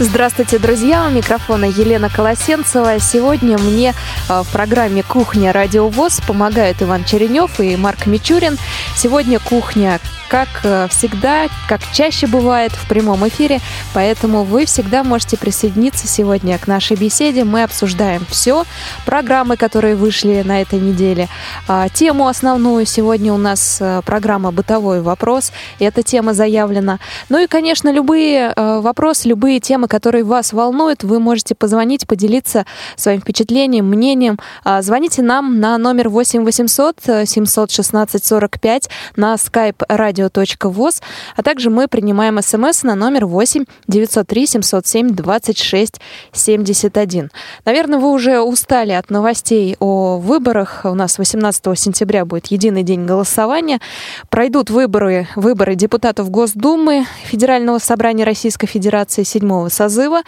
Здравствуйте, друзья! У микрофона Елена Колосенцева. Сегодня мне э, в программе «Кухня Радио ВОЗ» помогают Иван Черенев и Марк Мичурин. Сегодня кухня как э, всегда, как чаще бывает в прямом эфире, поэтому вы всегда можете присоединиться сегодня к нашей беседе. Мы обсуждаем все, программы, которые вышли на этой неделе. А, тему основную сегодня у нас э, программа «Бытовой вопрос», эта тема заявлена. Ну и, конечно, любые э, вопросы, любые темы, которые вас волнуют, вы можете позвонить, поделиться своим впечатлением, мнением. А, звоните нам на номер 8 800 716 45 на skype радио.воз, а также мы принимаем смс на номер 8 903 707 26 71. Наверное, вы уже устали от новостей о выборах. У нас 18 сентября будет единый день голосования. Пройдут выборы, выборы депутатов Госдумы Федерального собрания Российской Федерации седьмого созыва.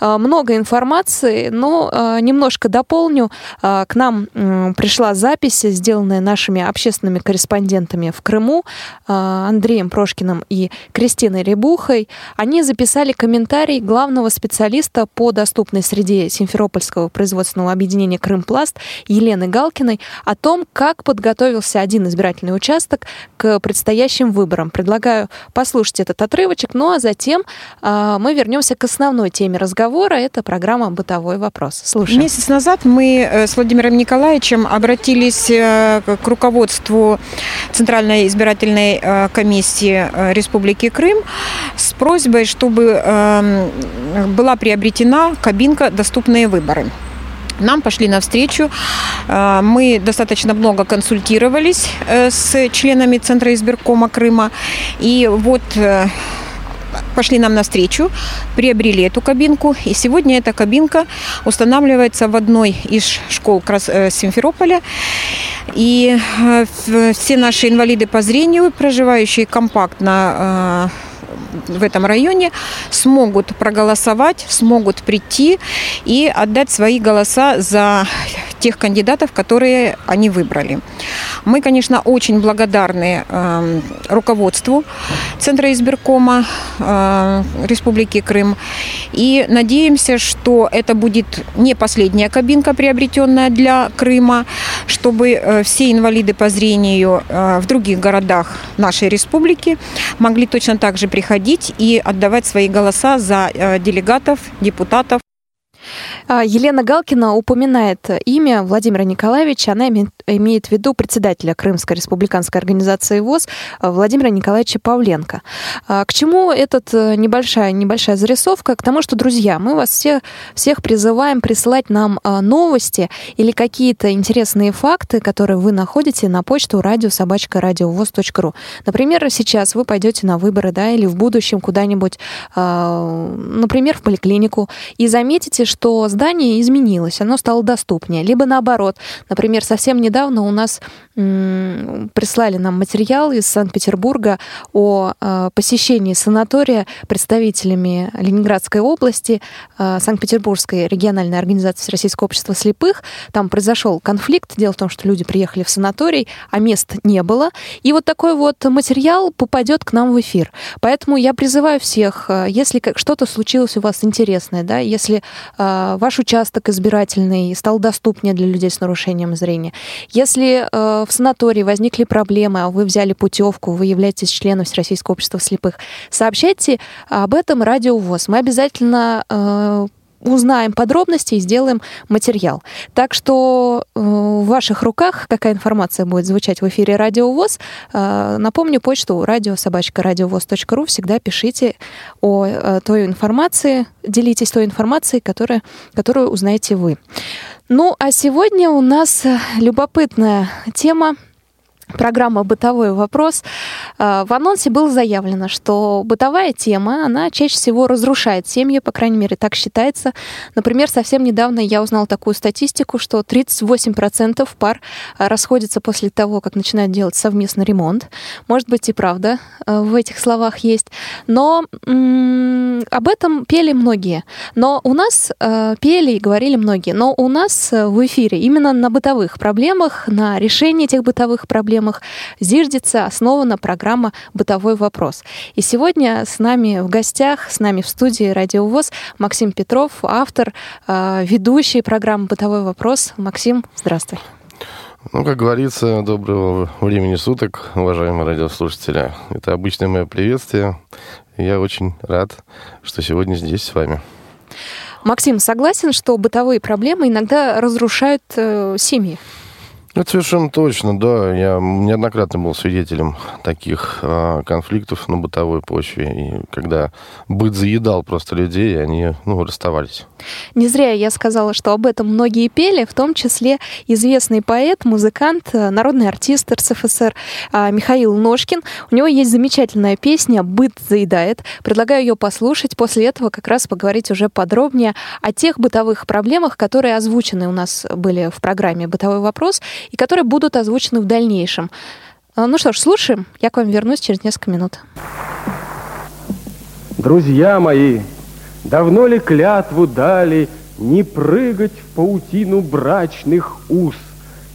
А, много информации, но а, немножко дополню. А, к нам пришла запись, сделанная нашими общественными корреспондентами в Крыму. Андреем Прошкиным и Кристиной Рябухой, они записали комментарий главного специалиста по доступной среде Симферопольского производственного объединения «Крымпласт» Елены Галкиной о том, как подготовился один избирательный участок к предстоящим выборам. Предлагаю послушать этот отрывочек, ну а затем э, мы вернемся к основной теме разговора. Это программа «Бытовой вопрос». Слушаем. Месяц назад мы э, с Владимиром Николаевичем обратились э, к руководству Центральной избирательной э, комиссии Республики Крым с просьбой, чтобы эм, была приобретена кабинка «Доступные выборы». Нам пошли навстречу. Мы достаточно много консультировались с членами Центра избиркома Крыма. И вот пошли нам навстречу, приобрели эту кабинку. И сегодня эта кабинка устанавливается в одной из школ Симферополя. И э, все наши инвалиды по зрению, проживающие компактно э, в этом районе смогут проголосовать, смогут прийти и отдать свои голоса за тех кандидатов, которые они выбрали. Мы, конечно, очень благодарны э, руководству Центра избиркома э, Республики Крым и надеемся, что это будет не последняя кабинка, приобретенная для Крыма, чтобы э, все инвалиды по зрению э, в других городах нашей республики могли точно так же приходить и отдавать свои голоса за э, делегатов, депутатов Елена Галкина упоминает имя Владимира Николаевича. Она имеет в виду председателя Крымской республиканской организации ВОЗ Владимира Николаевича Павленко. А, к чему эта э, небольшая, небольшая зарисовка? К тому, что, друзья, мы вас всех, всех призываем присылать нам а, новости или какие-то интересные факты, которые вы находите на почту радиособачка.радиовоз.ру. Например, сейчас вы пойдете на выборы, да, или в будущем куда-нибудь, например, в поликлинику, и заметите, что здание изменилось, оно стало доступнее. Либо наоборот, например, совсем недавно у нас прислали нам материал из Санкт-Петербурга о э, посещении санатория представителями Ленинградской области, э, Санкт-Петербургской региональной организации Российского общества слепых. Там произошел конфликт. Дело в том, что люди приехали в санаторий, а мест не было. И вот такой вот материал попадет к нам в эфир. Поэтому я призываю всех, э, если что-то случилось у вас интересное, да, если ваш участок избирательный стал доступнее для людей с нарушением зрения, если в санатории возникли проблемы, а вы взяли путевку, вы являетесь членом Всероссийского общества слепых, сообщайте об этом Радио ВОЗ. Мы обязательно э, узнаем подробности и сделаем материал. Так что э, в ваших руках какая информация будет звучать в эфире Радио ВОЗ. Э, напомню, почту радиособачка.радиовоз.ру. Всегда пишите о э, той информации, делитесь той информацией, которая, которую узнаете вы. Ну, а сегодня у нас любопытная тема программа «Бытовой вопрос». А, в анонсе было заявлено, что бытовая тема, она чаще всего разрушает семьи, по крайней мере, так считается. Например, совсем недавно я узнала такую статистику, что 38% пар расходятся после того, как начинают делать совместный ремонт. Может быть, и правда а, в этих словах есть. Но м- об этом пели многие. Но у нас э, пели и говорили многие. Но у нас в эфире именно на бытовых проблемах, на решении этих бытовых проблем проблемах зиждется, основана программа «Бытовой вопрос». И сегодня с нами в гостях, с нами в студии «Радио ВОЗ» Максим Петров, автор, э, ведущий программы «Бытовой вопрос». Максим, здравствуй. Ну, как говорится, доброго времени суток, уважаемые радиослушатели. Это обычное мое приветствие. Я очень рад, что сегодня здесь с вами. Максим, согласен, что бытовые проблемы иногда разрушают э, семьи? Это совершенно точно, да. Я неоднократно был свидетелем таких э, конфликтов на бытовой почве, и когда быт заедал просто людей, они ну, расставались. Не зря я сказала, что об этом многие пели, в том числе известный поэт, музыкант, э, народный артист РСФСР э, Михаил Ножкин. У него есть замечательная песня «Быт заедает». Предлагаю ее послушать, после этого как раз поговорить уже подробнее о тех бытовых проблемах, которые озвучены у нас были в программе «Бытовой вопрос», и которые будут озвучены в дальнейшем. А, ну что ж, слушаем. Я к вам вернусь через несколько минут. Друзья мои, давно ли клятву дали не прыгать в паутину брачных уз?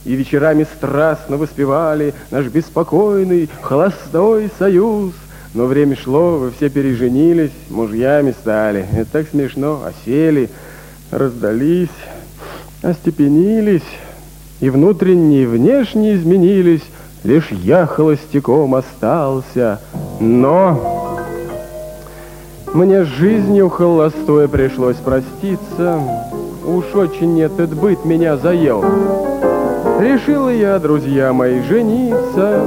И вечерами страстно воспевали наш беспокойный холостой союз. Но время шло, вы все переженились, мужьями стали. Это так смешно, осели, раздались, остепенились. И внутренне, и внешне изменились, Лишь я холостяком остался. Но мне с жизнью холостой пришлось проститься. Уж очень этот быт меня заел. Решила я, друзья мои, жениться,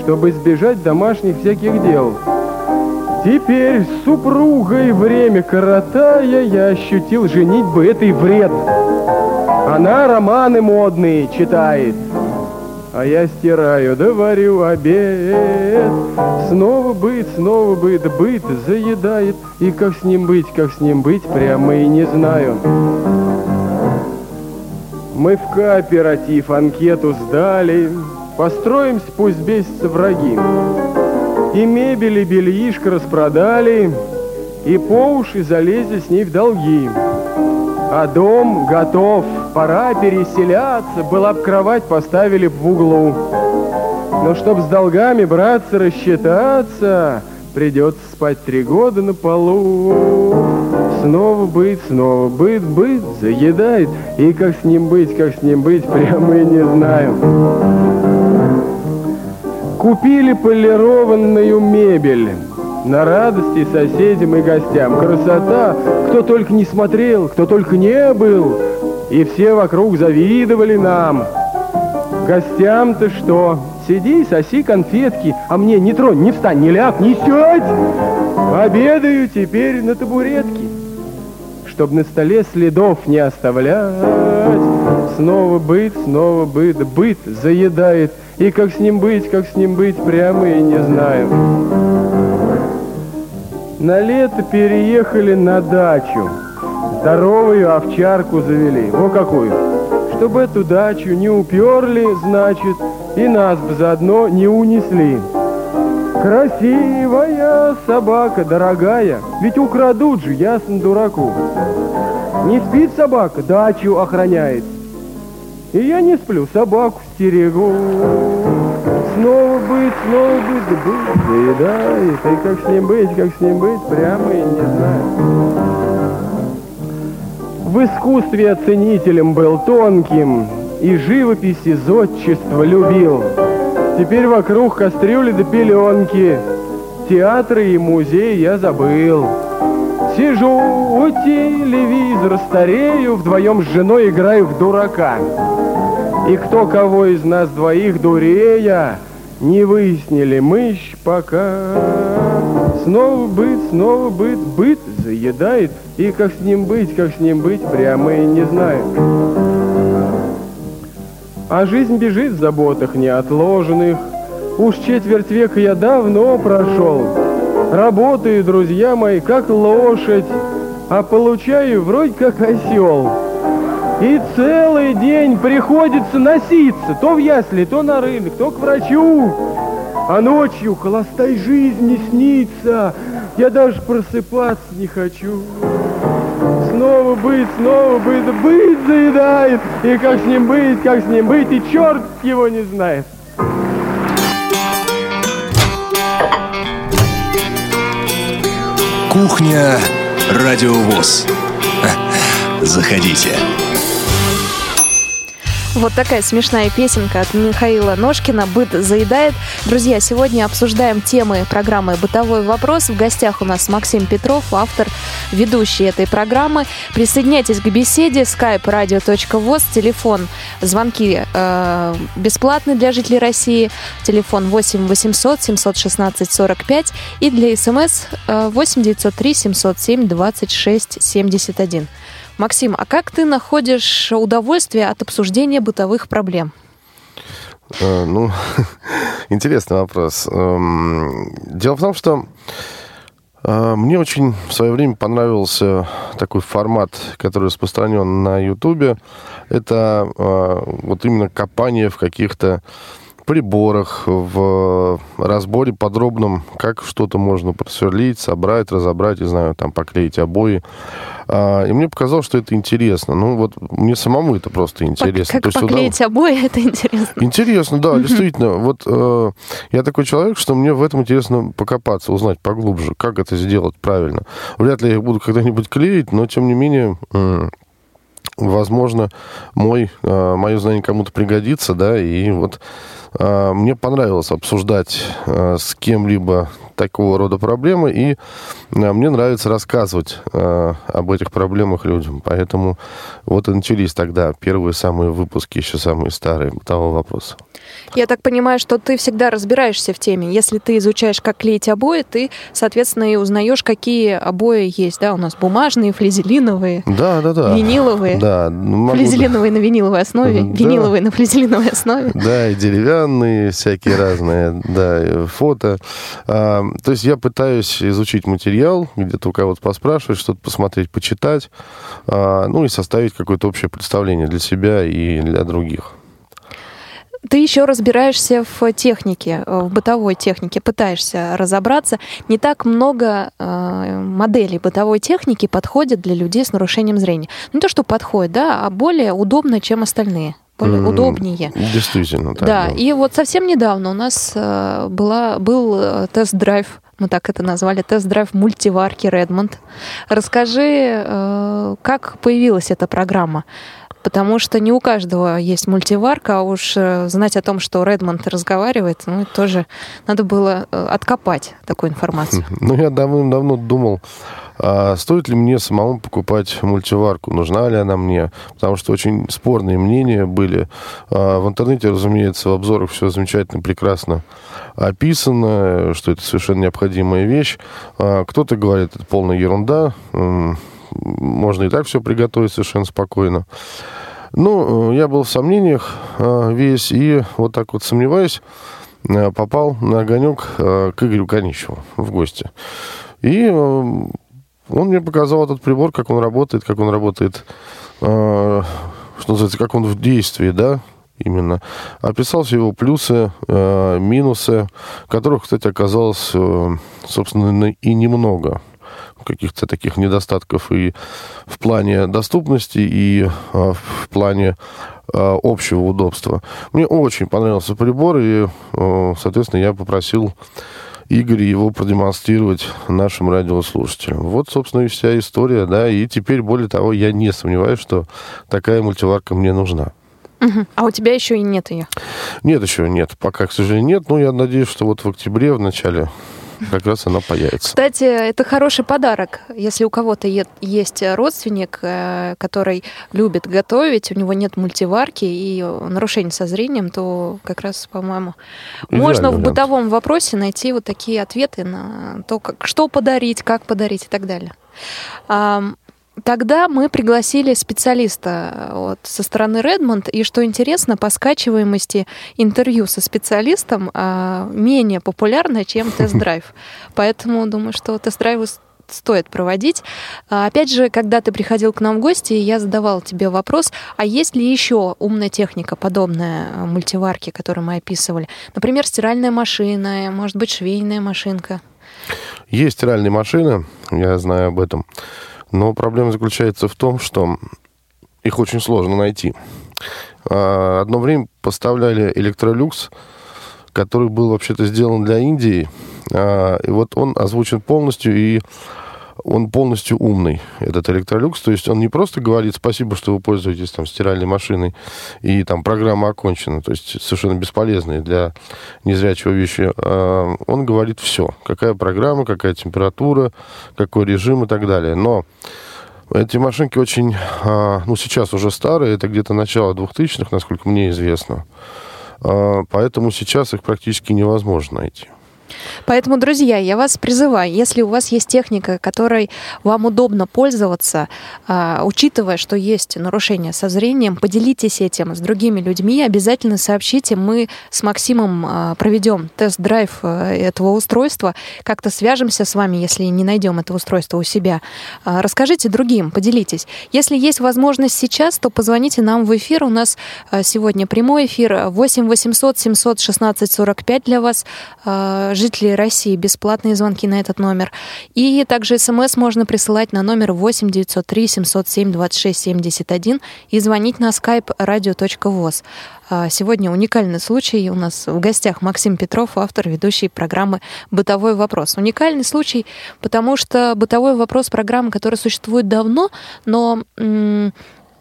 Чтобы избежать домашних всяких дел. Теперь с супругой время коротая, Я ощутил женить бы этой вред. Она романы модные читает, а я стираю, да варю обед. Снова быт, снова быт, быт заедает. И как с ним быть, как с ним быть, прямо и не знаю. Мы в кооператив анкету сдали, Построимся, пусть бесятся враги. И мебели, бельишко распродали, И по уши залезли с ней в долги. А дом готов, пора переселяться, Была б кровать поставили в углу. Но чтоб с долгами браться, рассчитаться, Придется спать три года на полу. Снова быть, снова быть, быть, заедает. И как с ним быть, как с ним быть, прямо и не знаю. Купили полированную мебель на радости соседям и гостям. Красота, кто только не смотрел, кто только не был, и все вокруг завидовали нам. Гостям-то что? Сиди, соси конфетки, а мне не тронь, не встань, не ляг, не сядь. Обедаю теперь на табуретке, чтоб на столе следов не оставлять. Снова быт, снова быт, быт заедает, и как с ним быть, как с ним быть, прямо и не знаю. На лето переехали на дачу. Здоровую овчарку завели. Во какую. Чтобы эту дачу не уперли, значит, и нас бы заодно не унесли. Красивая собака, дорогая, ведь украдут же, ясно дураку. Не спит собака, дачу охраняет. И я не сплю, собаку стерегу. Снова быть, снова быть, да быть, заедает. И как с ним быть, как с ним быть, прямо и не знаю. В искусстве оценителем был тонким, И живописи зодчество любил. Теперь вокруг кастрюли да пеленки, Театры и музей я забыл. Сижу у телевизора, старею, Вдвоем с женой играю в дурака. И кто кого из нас двоих дурея, Не выяснили мы пока. Снова быт, снова быт, быт заедает, И как с ним быть, как с ним быть, прямо и не знаю. А жизнь бежит в заботах неотложенных. Уж четверть века я давно прошел. Работаю, друзья мои, как лошадь, а получаю вроде как осел. И целый день приходится носиться, то в ясли, то на рынок, то к врачу. А ночью холостой жизни снится, я даже просыпаться не хочу. Снова быть, снова быть, быть заедает, и как с ним быть, как с ним быть, и черт его не знает. Кухня Радиовоз. Заходите. Вот такая смешная песенка от Михаила Ножкина «Быт заедает». Друзья, сегодня обсуждаем темы программы «Бытовой вопрос». В гостях у нас Максим Петров, автор, ведущий этой программы. Присоединяйтесь к беседе. skype radio.voz, телефон, звонки э, бесплатны для жителей России. Телефон 8 800 716 45 и для смс э, 8 903 707 26 71. Максим, а как ты находишь удовольствие от обсуждения бытовых проблем? Э, Ну, интересный вопрос. Эм, Дело в том, что э, мне очень в свое время понравился такой формат, который распространен на Ютубе. Это э, вот именно копание в каких-то приборах, в разборе подробном, как что-то можно просверлить, собрать, разобрать, не знаю, там поклеить обои. А, И мне показалось, что это интересно. Ну, вот мне самому это просто интересно. Как То есть удов- поклеить обои, это интересно. Интересно, да, действительно. Вот э, я такой человек, что мне в этом интересно покопаться, узнать поглубже, как это сделать правильно. Вряд ли я их буду когда-нибудь клеить, но тем не менее, возможно, мой, э, мое знание кому-то пригодится, да, и вот мне понравилось обсуждать э, с кем-либо такого рода проблемы, и э, мне нравится рассказывать об этих проблемах людям. Поэтому вот и начались тогда первые самые выпуски, еще самые старые бытового вопроса. Я так понимаю, что ты всегда разбираешься в теме. Если ты изучаешь, как клеить обои, ты, соответственно, и узнаешь, какие обои есть. Да, у нас бумажные, флизелиновые, Да, да, да. виниловые. Да, ну, могу- Флизелиновые на виниловой основе, Да. виниловые на флизелиновой основе. Да, и деревянные, всякие разные, да, фото. А, то есть я пытаюсь изучить материал, где-то у кого-то поспрашивать, что-то посмотреть, почитать, а, ну и составить какое-то общее представление для себя и для других. Ты еще разбираешься в технике, э, в бытовой технике, пытаешься разобраться. Не так много э, моделей бытовой техники подходит для людей с нарушением зрения. Не то, что подходит, да, а более удобно, чем остальные. Более удобнее. Действительно, так. Да, и вот совсем недавно у нас э, была, был э, тест-драйв, мы так это назвали, тест-драйв мультиварки Redmond. Расскажи, э, как появилась эта программа? Потому что не у каждого есть мультиварка, а уж э, знать о том, что Redmond разговаривает, ну, тоже надо было э, откопать такую информацию. Ну, я давным-давно думал, а стоит ли мне самому покупать мультиварку, нужна ли она мне, потому что очень спорные мнения были. А В интернете, разумеется, в обзорах все замечательно, прекрасно описано, что это совершенно необходимая вещь. А Кто-то говорит, это полная ерунда, можно и так все приготовить совершенно спокойно. Ну, э, я был в сомнениях э, весь, и вот так вот сомневаюсь, э, попал на огонек к Игорю Конищеву в гости. И он мне показал этот прибор, как он работает, как он работает, что называется, как он в действии, да, именно. Описал все его плюсы, минусы, которых, кстати, оказалось, собственно, и немного каких-то таких недостатков и в плане доступности, и э, в плане э, общего удобства. Мне очень понравился прибор, и, э, соответственно, я попросил Игоря его продемонстрировать нашим радиослушателям. Вот, собственно, и вся история, да, и теперь, более того, я не сомневаюсь, что такая мультиварка мне нужна. Мгм. А у тебя еще и нет ее. Нет еще, нет, пока, к сожалению, нет, но я надеюсь, что вот в октябре, в начале, как раз она появится. Кстати, это хороший подарок. Если у кого-то есть родственник, э, который любит готовить, у него нет мультиварки и э, нарушений со зрением, то как раз, по-моему, можно в бытовом вопросе найти вот такие ответы на то, как, что подарить, как подарить и так далее. Тогда мы пригласили специалиста э, вот, со стороны Redmond, и что интересно, по скачиваемости интервью со специалистом а, менее популярно, чем тест-драйв. Поэтому думаю, что тест-драйвы стоит проводить. А, опять же, когда ты приходил к нам в гости, я задавал тебе вопрос, а есть ли еще умная техника, подобная э, мультиварке, которую мы описывали? Например, стиральная машина, может быть, швейная машинка? Есть стиральные машины, я знаю об этом. Но проблема заключается в том, что их очень сложно найти. А, одно время поставляли электролюкс, который был вообще-то сделан для Индии. А, и вот он озвучен полностью, и он полностью умный, этот электролюкс. То есть он не просто говорит спасибо, что вы пользуетесь там стиральной машиной, и там программа окончена, то есть совершенно бесполезная для незрячего вещи. А, он говорит все. Какая программа, какая температура, какой режим и так далее. Но эти машинки очень, а, ну, сейчас уже старые, это где-то начало 2000-х, насколько мне известно. А, поэтому сейчас их практически невозможно найти. Поэтому, друзья, я вас призываю, если у вас есть техника, которой вам удобно пользоваться, а, учитывая, что есть нарушение со зрением, поделитесь этим с другими людьми, обязательно сообщите. Мы с Максимом а, проведем тест-драйв э, этого устройства, как-то свяжемся с вами, если не найдем это устройство у себя. А, расскажите другим, поделитесь. Если есть возможность сейчас, то позвоните нам в эфир. У нас сегодня прямой эфир 8 800 716 45 для вас жителей России бесплатные звонки на этот номер. И также смс можно присылать на номер 8 903 707 26 71 и звонить на skype radio.voz. А, сегодня уникальный случай. У нас в гостях Максим Петров, автор ведущей программы «Бытовой вопрос». Уникальный случай, потому что «Бытовой вопрос» — программа, которая существует давно, но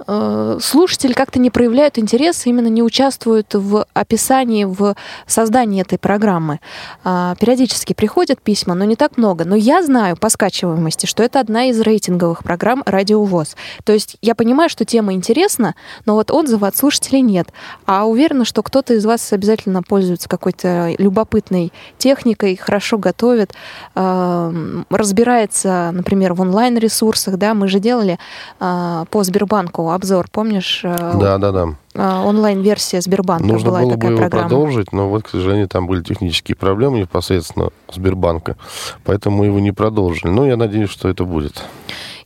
Э, слушатель как-то не проявляет интерес, именно не участвует в описании, в создании этой программы. А, периодически приходят письма, но не так много. Но я знаю по скачиваемости, что это одна из рейтинговых программ «Радиовоз». То есть я понимаю, что тема интересна, но вот отзыва от слушателей нет. А уверена, что кто-то из вас обязательно пользуется какой-то любопытной техникой, хорошо готовит, э, разбирается, например, в онлайн-ресурсах. Да? Мы же делали э, по Сбербанку обзор, помнишь? Да, да, да. Онлайн-версия Сбербанка Нужно была было такая бы его программа. продолжить, но вот, к сожалению, там были технические проблемы непосредственно Сбербанка, поэтому мы его не продолжили. Но я надеюсь, что это будет.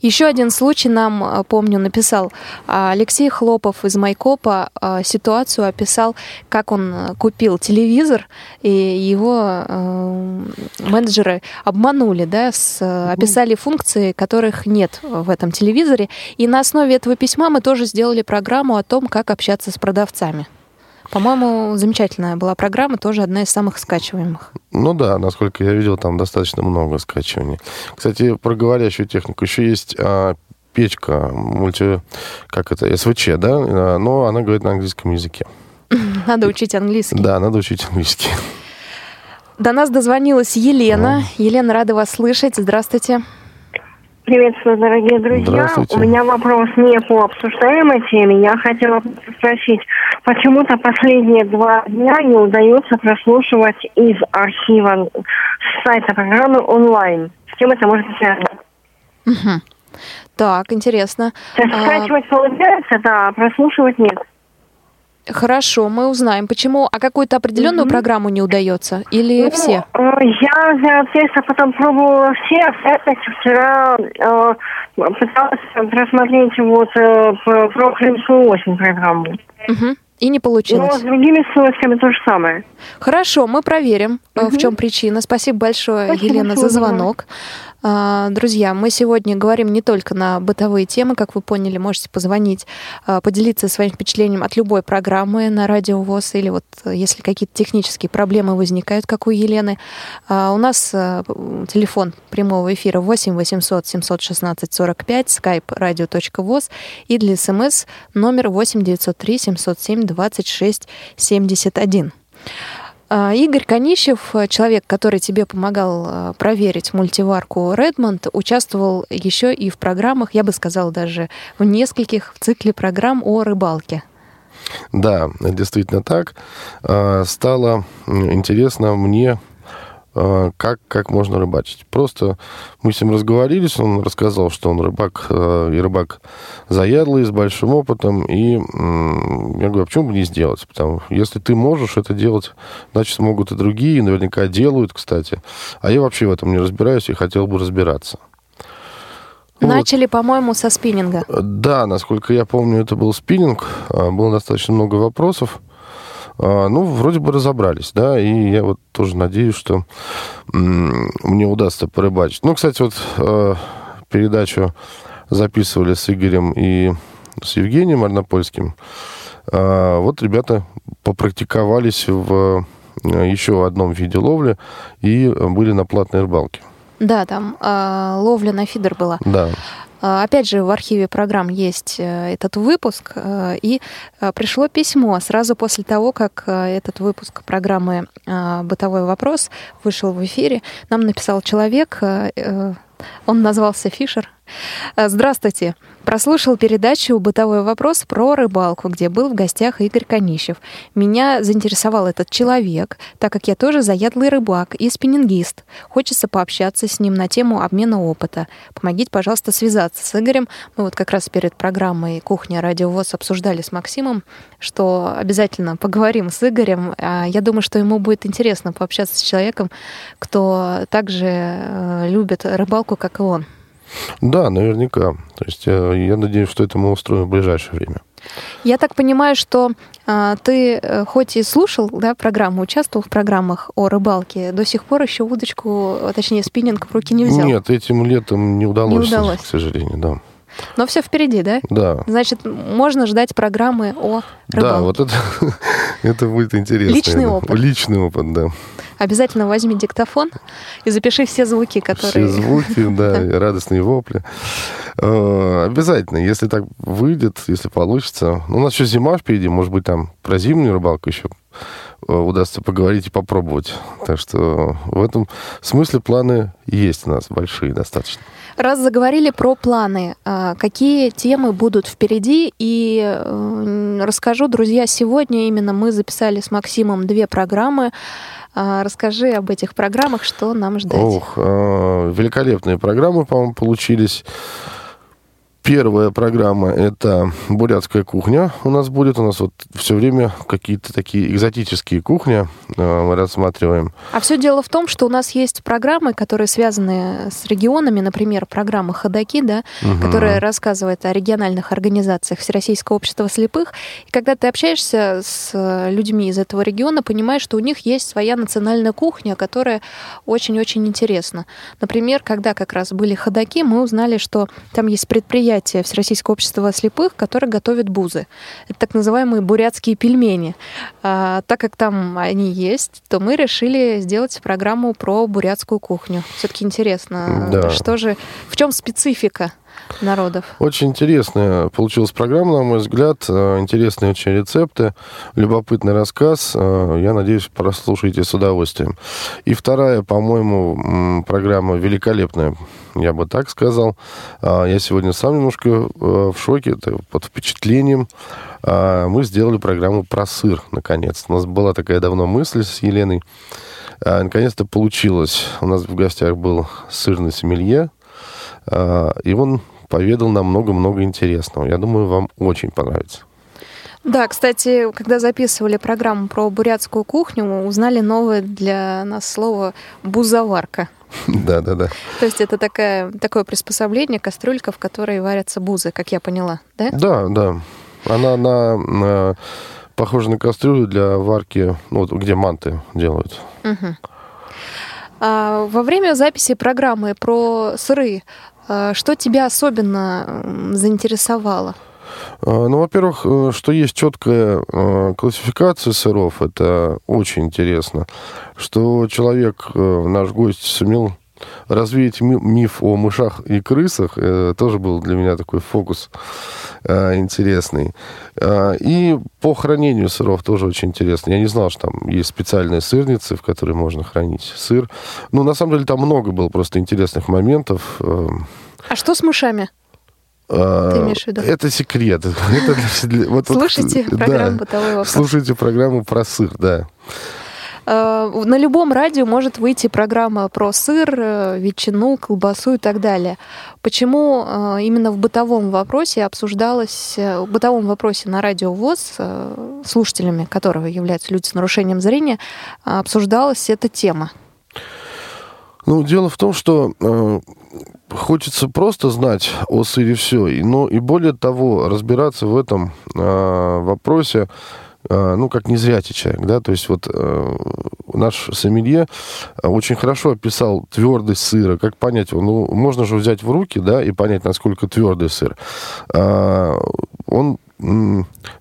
Еще один случай нам, э, помню, написал а, Алексей Хлопов из Майкопа а, ситуацию описал, как он э, купил телевизор, и его э, менеджеры обманули, да, с, описали функции, которых нет в этом телевизоре. И на основе этого письма мы тоже сделали программу о том, как общаться с продавцами. По-моему, замечательная была программа, тоже одна из самых скачиваемых. Ну да, насколько я видел, там достаточно много скачиваний. Кстати, про говорящую технику еще есть а, печка, мульти, как это, СВЧ, да, а, но она говорит на английском языке. Надо учить английский. Да, надо учить английский. До нас дозвонилась Елена. Елена, рада вас слышать. Здравствуйте. Приветствую, дорогие друзья. У меня вопрос не по обсуждаемой теме. Я хотела спросить, почему-то последние два дня не удается прослушивать из архива сайта программы онлайн. С чем это может связано? Угу. Так, интересно. То есть а... скачивать получается, да, а прослушивать нет. Хорошо, мы узнаем, почему. А какую-то определенную mm-hmm. программу не удается? Или ну, все? Э, я тесто потом пробовала все. Опять вчера э, пыталась просмотреть вот э, про Крымскую осень программу. Угу. И не получилось. Но с другими ссылочками то же самое. Хорошо, мы проверим, угу. в чем причина. Спасибо большое, Спасибо, Елена, за звонок. А, друзья, мы сегодня говорим не только на бытовые темы, как вы поняли, можете позвонить, а, поделиться своим впечатлением от любой программы на радио ВОЗ или вот э, если какие-то технические проблемы возникают, как у Елены. А, у нас э, телефон прямого эфира 8 800 716 45, skype radio.voz и для смс номер 8 903 707 26 71. А, Игорь Конищев, человек, который тебе помогал а, проверить мультиварку Redmond, участвовал еще и в программах, я бы сказала, даже в нескольких в цикле программ о рыбалке. Да, действительно так. А, стало интересно мне как, как можно рыбачить. Просто мы с ним разговорились, он рассказал, что он рыбак, э, и рыбак заядлый, с большим опытом, и я говорю, а почему бы не сделать? Потому если ты можешь это делать, значит, могут и другие, наверняка делают, кстати. А я вообще в этом не разбираюсь и хотел бы разбираться. Начали, вот. по-моему, со спиннинга. Да, насколько я помню, это был спиннинг. Было достаточно много вопросов. А, ну, вроде бы разобрались, да, и я вот тоже надеюсь, что мне удастся порыбачить. Ну, кстати, вот а, передачу записывали с Игорем и с Евгением Арнопольским. А, вот ребята попрактиковались в еще одном виде ловли и были на платной рыбалке. Да, там э, ловля на фидер была. Да. А, опять же, в архиве программ есть э, этот выпуск, э, и э, пришло письмо сразу после того, как этот выпуск программы «Бытовой вопрос» вышел в эфире. Нам написал человек, он назвался Фишер, Э, здравствуйте. Прослушал передачу «Бытовой вопрос» про рыбалку, где был в гостях Игорь Конищев. Меня заинтересовал этот человек, так как я тоже заядлый рыбак и спиннингист. Хочется пообщаться с ним на тему обмена опыта. Помогите, пожалуйста, связаться с Игорем. Мы вот как раз перед программой «Кухня Радио ВОЗ» обсуждали с Максимом, что обязательно поговорим с Игорем. А я думаю, что ему будет интересно пообщаться с человеком, кто также э, любит рыбалку, как и он. Да, наверняка. То есть э, я надеюсь, что это мы устроим в ближайшее время. Я так понимаю, что а, ты э, хоть и слушал да, программу, участвовал в программах о рыбалке, до сих пор еще удочку, точнее спиннинг в руки не взял. Нет, этим летом не удалось, не удалось. к сожалению, да. Но все впереди, да? Да. Значит, можно ждать программы о рыбалке. Да, вот это, это будет интересно. Личный опыт. Личный опыт, да. Обязательно возьми диктофон и запиши все звуки, которые... Все звуки, да, радостные вопли. Э, обязательно, если так выйдет, если получится. Ну, у нас еще зима впереди, может быть, там про зимнюю рыбалку еще э, удастся поговорить и попробовать. Так что в этом смысле планы есть у нас большие достаточно. Раз заговорили про планы, а, какие темы будут впереди? И э, расскажу, друзья, сегодня именно мы записали с Максимом две программы а, расскажи об этих программах, что нам ждать. Ох, а, великолепные программы, по-моему, получились. Первая программа – это бурятская кухня у нас будет. У нас вот все время какие-то такие экзотические кухни э, мы рассматриваем. А все дело в том, что у нас есть программы, которые связаны с регионами, например, программа «Ходоки», да, угу. которая рассказывает о региональных организациях Всероссийского общества слепых. И когда ты общаешься с людьми из этого региона, понимаешь, что у них есть своя национальная кухня, которая очень-очень интересна. Например, когда как раз были «Ходоки», мы узнали, что там есть предприятия, предприятие Всероссийского общества слепых, которое готовит бузы. Это так называемые бурятские пельмени. А, так как там они есть, то мы решили сделать программу про бурятскую кухню. Все-таки интересно, да. что же, в чем специфика народов. Очень интересная получилась программа, на мой взгляд. Э, интересные очень рецепты, любопытный рассказ. Э, я надеюсь, прослушайте с удовольствием. И вторая, по-моему, программа великолепная, я бы так сказал. Э, я сегодня сам немножко в шоке, под впечатлением. Мы сделали программу про сыр, наконец. У нас была такая давно мысль с Еленой. Наконец-то получилось. У нас в гостях был сырный сомелье, и он поведал нам много-много интересного. Я думаю, вам очень понравится. Да, кстати, когда записывали программу про бурятскую кухню, узнали новое для нас слово «бузоварка». Да, да, да. То есть это такая, такое приспособление, кастрюлька, в которой варятся бузы, как я поняла, да? Да, да. Она на, на похожа на кастрюлю для варки, ну, вот, где манты делают. Угу. А, во время записи программы про сыры а, что тебя особенно заинтересовало? А, ну, во-первых, э, что есть четкая э, классификация сыров, это очень интересно. Что человек, э, наш гость, сумел развеять миф о мышах и крысах э, тоже был для меня такой фокус э, интересный. Э, и по хранению сыров тоже очень интересно. Я не знал, что там есть специальные сырницы, в которые можно хранить сыр. Ну, на самом деле, там много было просто интересных моментов. Э. А что с мышами? А, Ты имеешь в виду? Это секрет. Это для, вот, Слушайте вот, программу да, «Бытовой вопрос». Слушайте программу про сыр, да. Э, на любом радио может выйти программа про сыр, э, ветчину, колбасу и так далее. Почему э, именно в бытовом вопросе обсуждалось, в бытовом вопросе на радио ВОЗ, слушателями которого являются люди с нарушением зрения, обсуждалась эта тема? Ну, дело в том, что э, хочется просто знать о сыре все, но и более того, разбираться в этом э, вопросе, ну, как незрячий человек, да, то есть вот э, наш сомелье очень хорошо описал твердость сыра, как понять ну, можно же взять в руки, да, и понять, насколько твердый сыр. Э, он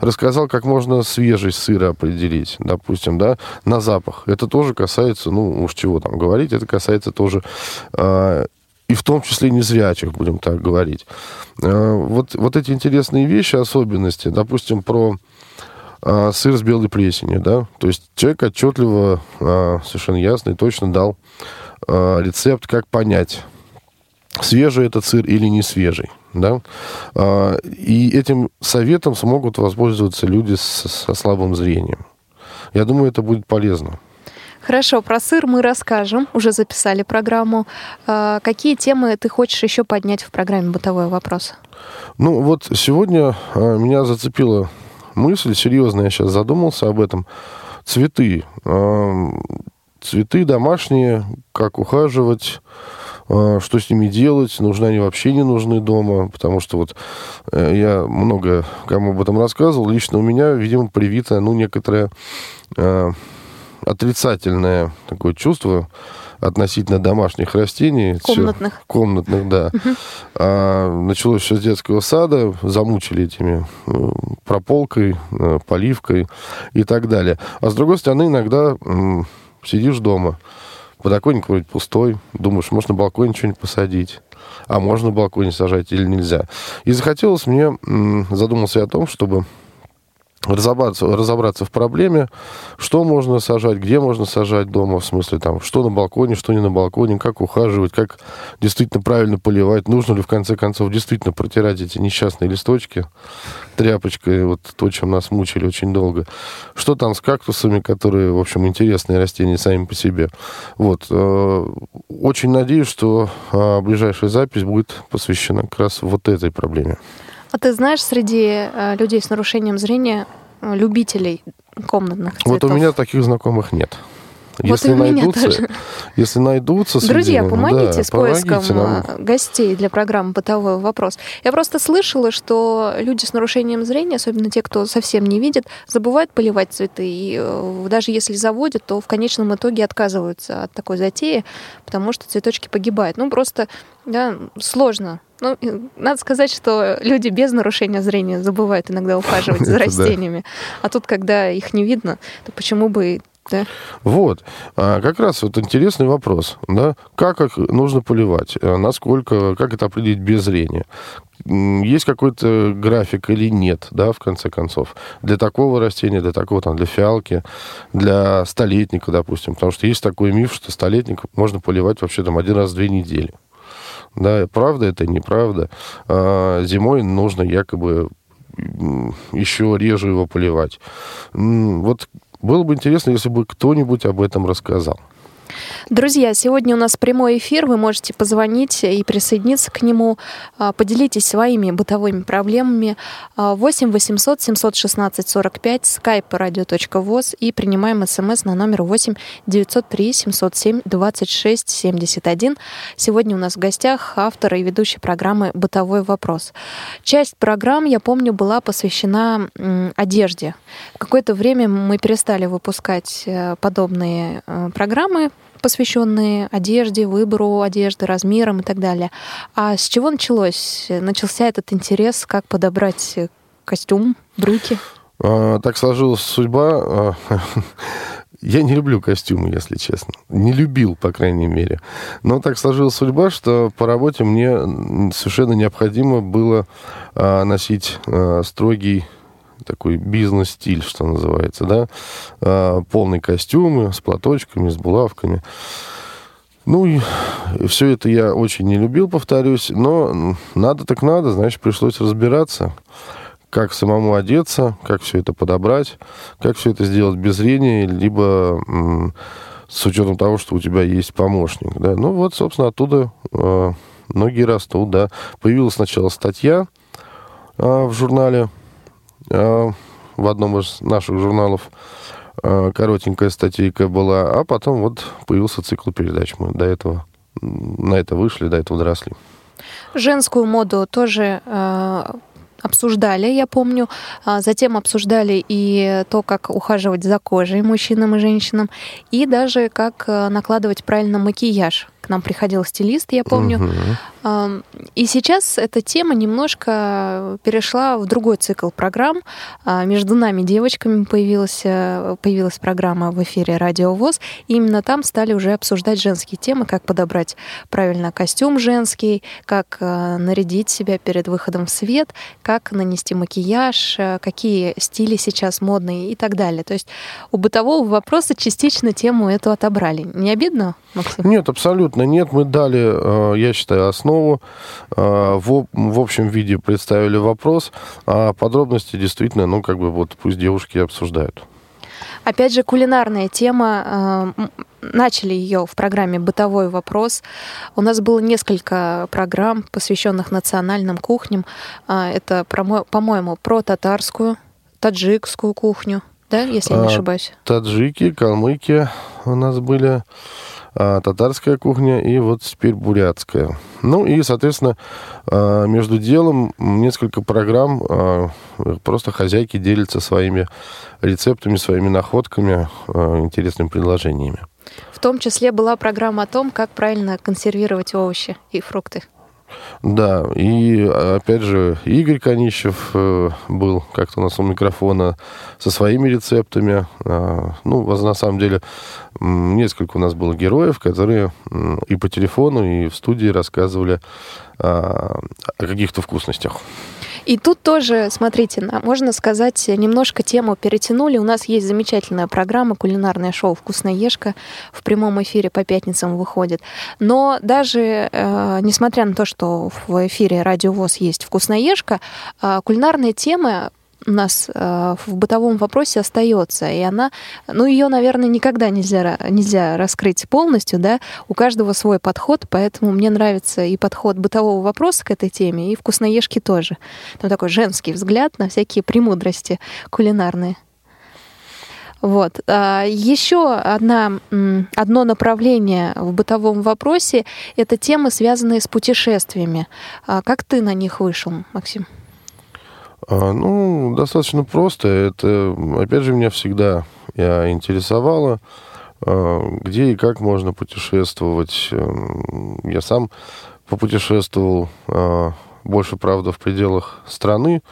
рассказал, как можно свежесть сыра определить, допустим, да, на запах. Это тоже касается, ну, уж чего там говорить, это касается тоже э, и в том числе незрячих, будем так говорить. Э, вот, вот эти интересные вещи, особенности, допустим, про э, сыр с белой плесенью, да, то есть человек отчетливо, э, совершенно ясно и точно дал э, рецепт, как понять, свежий этот сыр или не свежий. Да? А, и этим советом смогут воспользоваться люди со слабым зрением. Я думаю, это будет полезно. Хорошо, про сыр мы расскажем. Уже записали программу. А, какие темы ты хочешь еще поднять в программе «Бытовой вопрос»? Ну, вот сегодня а, меня зацепила мысль, серьезно, я сейчас задумался об этом. Цветы. Цветы домашние, как ухаживать, а, что с ними делать, нужны они вообще не нужны дома, потому что вот э, я много кому об этом рассказывал, лично у меня, видимо, привито, ну, некоторое э, отрицательное такое чувство относительно домашних растений. Комнатных. Все, комнатных, да. А, началось все с детского сада, замучили этими э, прополкой, поливкой и так далее. А с другой стороны, иногда сидишь дома, Подоконник вроде пустой. Думаешь, можно на балконе что-нибудь посадить. А можно на балконе сажать или нельзя. И захотелось мне, задумался я о том, чтобы разобраться, разобраться в проблеме, что можно сажать, где можно сажать дома, в смысле там, что на балконе, что не на балконе, как ухаживать, как действительно правильно поливать, нужно ли в конце концов действительно протирать эти несчастные листочки тряпочкой, вот то, чем нас мучили очень долго. Что там с кактусами, которые, в общем, интересные растения сами по себе. Вот. Э, очень надеюсь, что э, ближайшая запись будет посвящена как раз вот этой проблеме. А ты знаешь, среди э, людей с нарушением зрения э, любителей комнатных цветов? Вот у меня таких знакомых нет. Вот если, найдутся, если найдутся... Друзья, среди, помогите да, с поиском нам. Э, гостей для программы «Бытовой вопрос». Я просто слышала, что люди с нарушением зрения, особенно те, кто совсем не видит, забывают поливать цветы. И даже если заводят, то в конечном итоге отказываются от такой затеи, потому что цветочки погибают. Ну, просто да, сложно ну, надо сказать, что люди без нарушения зрения забывают иногда ухаживать за растениями. А тут, когда их не видно, то почему бы да? Вот. А, как раз вот интересный вопрос. Да? Как их нужно поливать? А, насколько, как это определить без зрения? Есть какой-то график или нет, да, в конце концов, для такого растения, для такого, там, для фиалки, для столетника, допустим, потому что есть такой миф, что столетник можно поливать вообще там один раз в две недели. Да, правда это, неправда. А зимой нужно якобы еще реже его поливать. Вот было бы интересно, если бы кто-нибудь об этом рассказал. Друзья, сегодня у нас прямой эфир. Вы можете позвонить и присоединиться к нему. А, поделитесь своими бытовыми проблемами. 8 800 716 45, skype radio.voz и принимаем смс на номер 8 903 707 26 71. Сегодня у нас в гостях автор и ведущий программы «Бытовой вопрос». Часть программ, я помню, была посвящена одежде. В какое-то время мы перестали выпускать э, подобные э, программы, посвященные одежде, выбору одежды, размерам и так далее. А с чего началось? Начался этот интерес, как подобрать костюм, брюки? А, так сложилась судьба. А, я не люблю костюмы, если честно. Не любил, по крайней мере. Но так сложилась судьба, что по работе мне совершенно необходимо было а, носить строгий такой бизнес-стиль, что называется, да, а, полные костюмы с платочками, с булавками. Ну, и все это я очень не любил, повторюсь, но надо так надо, значит, пришлось разбираться, как самому одеться, как все это подобрать, как все это сделать без зрения, либо с учетом того, что у тебя есть помощник. Да? Ну вот, собственно, оттуда э, ноги растут. Да. Появилась сначала статья э, в журнале, в одном из наших журналов, э, коротенькая статейка была, а потом вот появился цикл передач. Мы до этого на это вышли, до этого доросли. Женскую моду тоже э, обсуждали, я помню. А затем обсуждали и то, как ухаживать за кожей мужчинам и женщинам, и даже как накладывать правильно макияж к нам приходил стилист, я помню. Угу. И сейчас эта тема немножко перешла в другой цикл программ. А, между нами девочками появилась, э, появилась программа в эфире «Радио ВОЗ». И именно там стали уже обсуждать женские темы, как подобрать правильно костюм женский, как э, нарядить себя перед выходом в свет, как нанести макияж, э, какие стили сейчас модные и так далее. То есть у бытового вопроса частично тему эту отобрали. Не обидно, Максим? Нет, абсолютно абсолютно нет. Мы дали, э, я считаю, основу. Э, в, в общем виде представили вопрос, а подробности действительно, ну, как бы вот пусть девушки обсуждают. Опять же, кулинарная тема. Э, начали ее в программе «Бытовой вопрос». У нас было несколько программ, посвященных национальным кухням. Это, по-моему, про татарскую, таджикскую кухню, да, если я не ошибаюсь? Таджики, калмыки у нас были. А, татарская кухня и вот теперь бурятская. Ну и, соответственно, а, между делом несколько программ а, просто хозяйки делятся своими рецептами, своими находками, интересными предложениями. В том числе была программа о том, как правильно консервировать овощи и фрукты. Да, и опять же, Игорь Конищев э, был как-то у нас у микрофона со своими рецептами. А, ну, на самом деле, несколько у нас было героев, которые и по телефону, и в студии рассказывали а, о каких-то вкусностях. И тут тоже, смотрите, можно сказать, немножко тему перетянули. У нас есть замечательная программа, кулинарное шоу «Вкусная ешка» в прямом эфире по пятницам выходит. Но даже э, несмотря на то, что в эфире «Радио ВОЗ» есть «Вкусная ешка», э, кулинарные темы у нас э, в бытовом вопросе остается. И она, ну, ее, наверное, никогда нельзя, нельзя раскрыть полностью, да, у каждого свой подход, поэтому мне нравится и подход бытового вопроса к этой теме, и вкусноежки тоже. Там такой женский взгляд на всякие премудрости кулинарные. Вот. А еще одна, одно направление в бытовом вопросе — это темы, связанные с путешествиями. А как ты на них вышел, Максим? А, ну, достаточно просто. Это, опять же, меня всегда я интересовало, а, где и как можно путешествовать. Эм, я сам попутешествовал а, больше, правда, в пределах страны.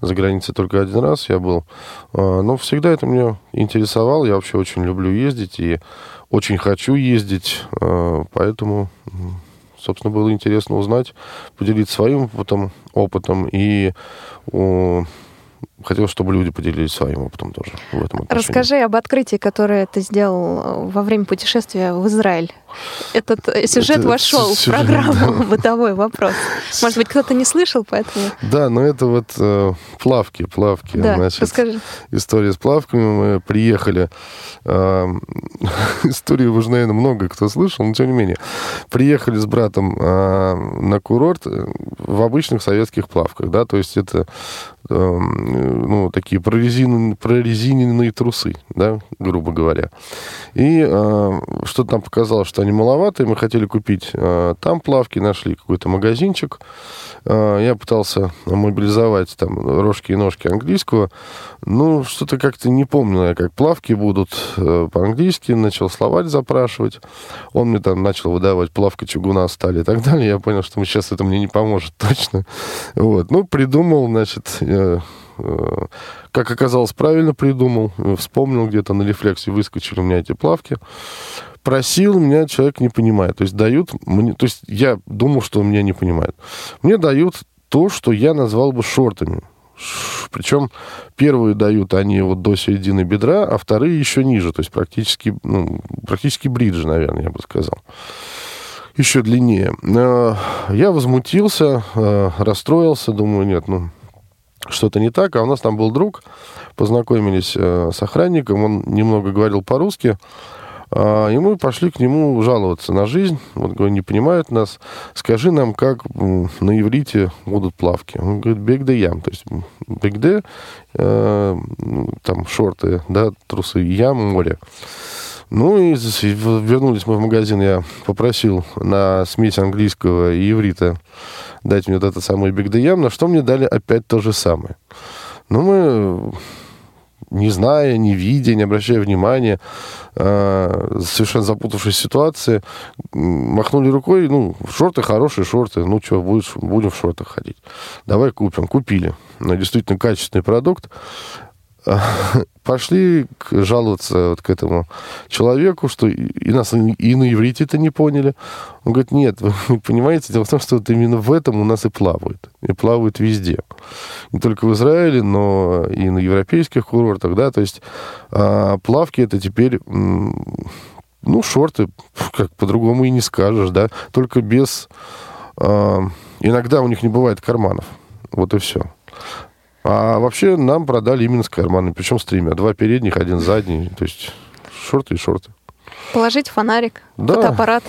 За границей только один раз я был. Но всегда это меня интересовало. Я вообще очень люблю ездить и очень хочу ездить. Поэтому собственно, было интересно узнать, поделиться своим опытом, опытом и хотелось, чтобы люди поделились своим опытом тоже в этом отношении. Расскажи об открытии, которое ты сделал э, во время путешествия в Израиль. Этот э, сюжет это, вошел в программу «Бытовой вопрос». Может быть, кто-то не слышал, поэтому... Да, но это вот э, плавки, плавки. Да, Значит, расскажи. История с плавками. Мы приехали... Э, историю уже, наверное, много кто слышал, но тем не менее. Приехали с братом э, на курорт в обычных советских плавках, да, то есть это э, ну, такие прорезиненные, прорезиненные трусы, да, грубо говоря. И э, что-то нам показалось, что они маловаты, мы хотели купить э, там плавки, нашли какой-то магазинчик. Э, я пытался мобилизовать там рожки и ножки английского. Ну, что-то как-то не помню, я, как плавки будут э, по-английски. Начал словарь запрашивать. Он мне там начал выдавать плавка чугуна стали и так далее. Я понял, что сейчас это мне не поможет точно. Вот. Ну, придумал, значит, э, как оказалось, правильно придумал. Вспомнил где-то на рефлексе, выскочили у меня эти плавки просил, меня человек не понимает. То есть дают мне... То есть я думал, что меня не понимают. Мне дают то, что я назвал бы шортами. Причем первые дают они вот до середины бедра, а вторые еще ниже, то есть практически, ну, практически бриджи, наверное, я бы сказал. Еще длиннее. Э, я возмутился, э, расстроился, думаю, нет, ну, что-то не так, а у нас там был друг, познакомились э, с охранником, он немного говорил по-русски, а, и мы пошли к нему жаловаться на жизнь. Вот, говорю, не понимают нас. Скажи нам, как на иврите будут плавки. Он говорит, бегде ям. То есть бегде, э, там шорты, да, трусы, ям, море. Ну и вернулись мы в магазин, я попросил на смесь английского и иврита дать мне вот это самое бигдаям, на что мне дали опять то же самое. Ну, мы, не зная, не видя, не обращая внимания, э, совершенно запутавшись в ситуации, махнули рукой, ну, шорты хорошие, шорты, ну, что, будешь, будем в шортах ходить. Давай купим. Купили. Но действительно качественный продукт. пошли жаловаться вот к этому человеку, что и нас и на иврите это не поняли. Он говорит, нет, вы понимаете, дело в том, что вот именно в этом у нас и плавают. И плавают везде. Не только в Израиле, но и на европейских курортах, да, то есть а, плавки это теперь ну, шорты, как по-другому и не скажешь, да, только без... А, иногда у них не бывает карманов. Вот и все. А вообще нам продали именно с карманами, причем с тремя. Два передних, один задний. То есть шорты и шорты. Положить фонарик, да. фотоаппарат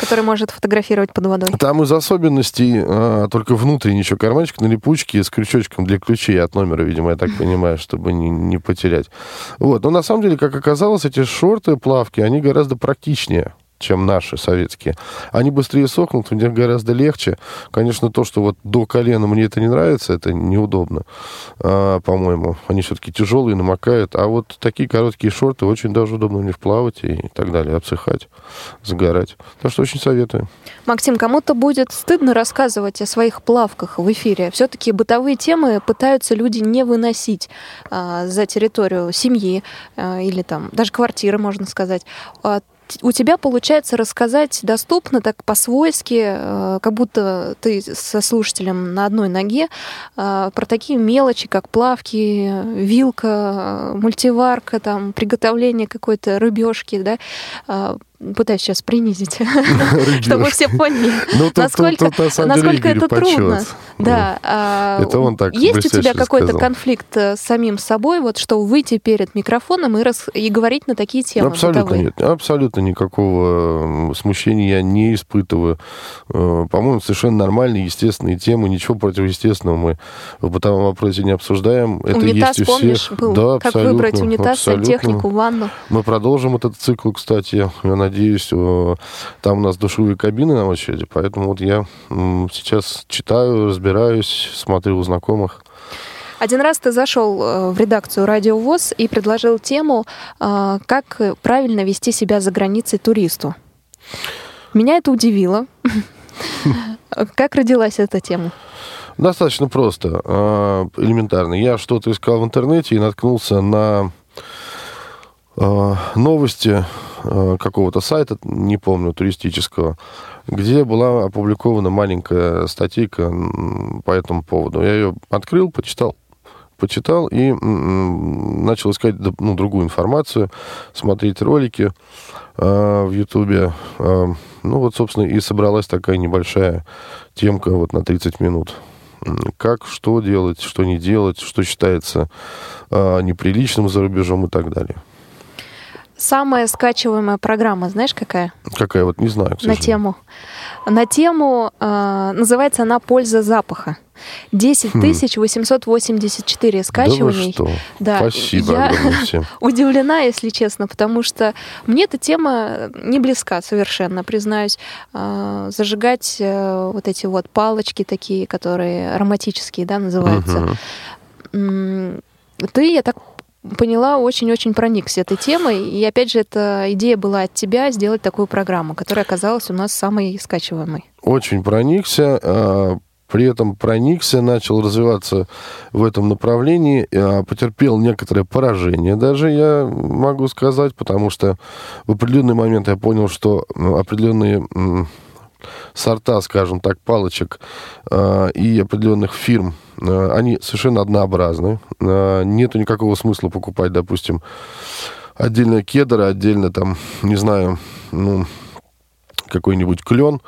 который может фотографировать под водой. Там из особенностей а, только внутренний еще карманчик на липучке с крючочком для ключей от номера, видимо, я так понимаю, чтобы не, не потерять. Вот. Но на самом деле, как оказалось, эти шорты, плавки, они гораздо практичнее чем наши советские. Они быстрее сохнут, у них гораздо легче. Конечно, то, что вот до колена мне это не нравится, это неудобно, а, по-моему. Они все-таки тяжелые, намокают. А вот такие короткие шорты очень даже удобно в них плавать и так далее, обсыхать, загорать. Так что очень советую. Максим, кому-то будет стыдно рассказывать о своих плавках в эфире. Все-таки бытовые темы пытаются люди не выносить а, за территорию семьи а, или там даже квартиры, можно сказать. А у тебя получается рассказать доступно, так по-свойски, э, как будто ты со слушателем на одной ноге, э, про такие мелочи, как плавки, вилка, мультиварка, там, приготовление какой-то рыбешки, да, пытаюсь сейчас принизить, чтобы все поняли, ну, насколько, насколько это трудно. Да. А, это он так Есть у тебя какой-то конфликт э, с самим собой, вот что выйти перед микрофоном и, рас, и говорить на такие темы? Абсолютно бытовые? нет. Абсолютно никакого смущения я не испытываю. Э, по-моему, совершенно нормальные, естественные темы. Ничего противоестественного мы в бытовом вопросе не обсуждаем. Это унитаз, есть у помнишь, всех. был? Да, как выбрать унитаз, сантехнику, ванну? Мы продолжим этот цикл, кстати. Я надеюсь, там у нас душевые кабины на очереди, поэтому вот я сейчас читаю, разбираюсь, смотрю у знакомых. Один раз ты зашел э, в редакцию Радио ВОЗ и предложил тему, э, как правильно вести себя за границей туристу. Меня это удивило. Как родилась эта тема? Достаточно просто, э, элементарно. Я что-то искал в интернете и наткнулся на новости Э, какого-то сайта, не помню, туристического, где была опубликована маленькая статейка по этому поводу. Я ее открыл, почитал, почитал и начал искать ну, другую информацию, смотреть ролики э, в Ютубе. Э, ну вот, собственно, и собралась такая небольшая темка вот на 30 минут. Как, что делать, что не делать, что считается э, неприличным за рубежом и так далее. Самая скачиваемая программа, знаешь, какая? Какая? Вот не знаю. На тему. На тему, э, называется она «Польза запаха». 10 884 хм. скачиваний. Да, вы что? да. Спасибо Я всем. удивлена, если честно, потому что мне эта тема не близка совершенно, признаюсь. А, зажигать э, вот эти вот палочки такие, которые ароматические, да, называются. Угу. Ты, я так поняла, очень-очень проникся этой темой. И опять же, эта идея была от тебя сделать такую программу, которая оказалась у нас самой скачиваемой. Очень проникся. А, при этом проникся, начал развиваться в этом направлении, а, потерпел некоторое поражение даже, я могу сказать, потому что в определенный момент я понял, что определенные сорта, скажем так, палочек а, и определенных фирм, а, они совершенно однообразны. А, нету никакого смысла покупать, допустим, отдельно кедр, отдельно там, не знаю, ну, какой-нибудь клен,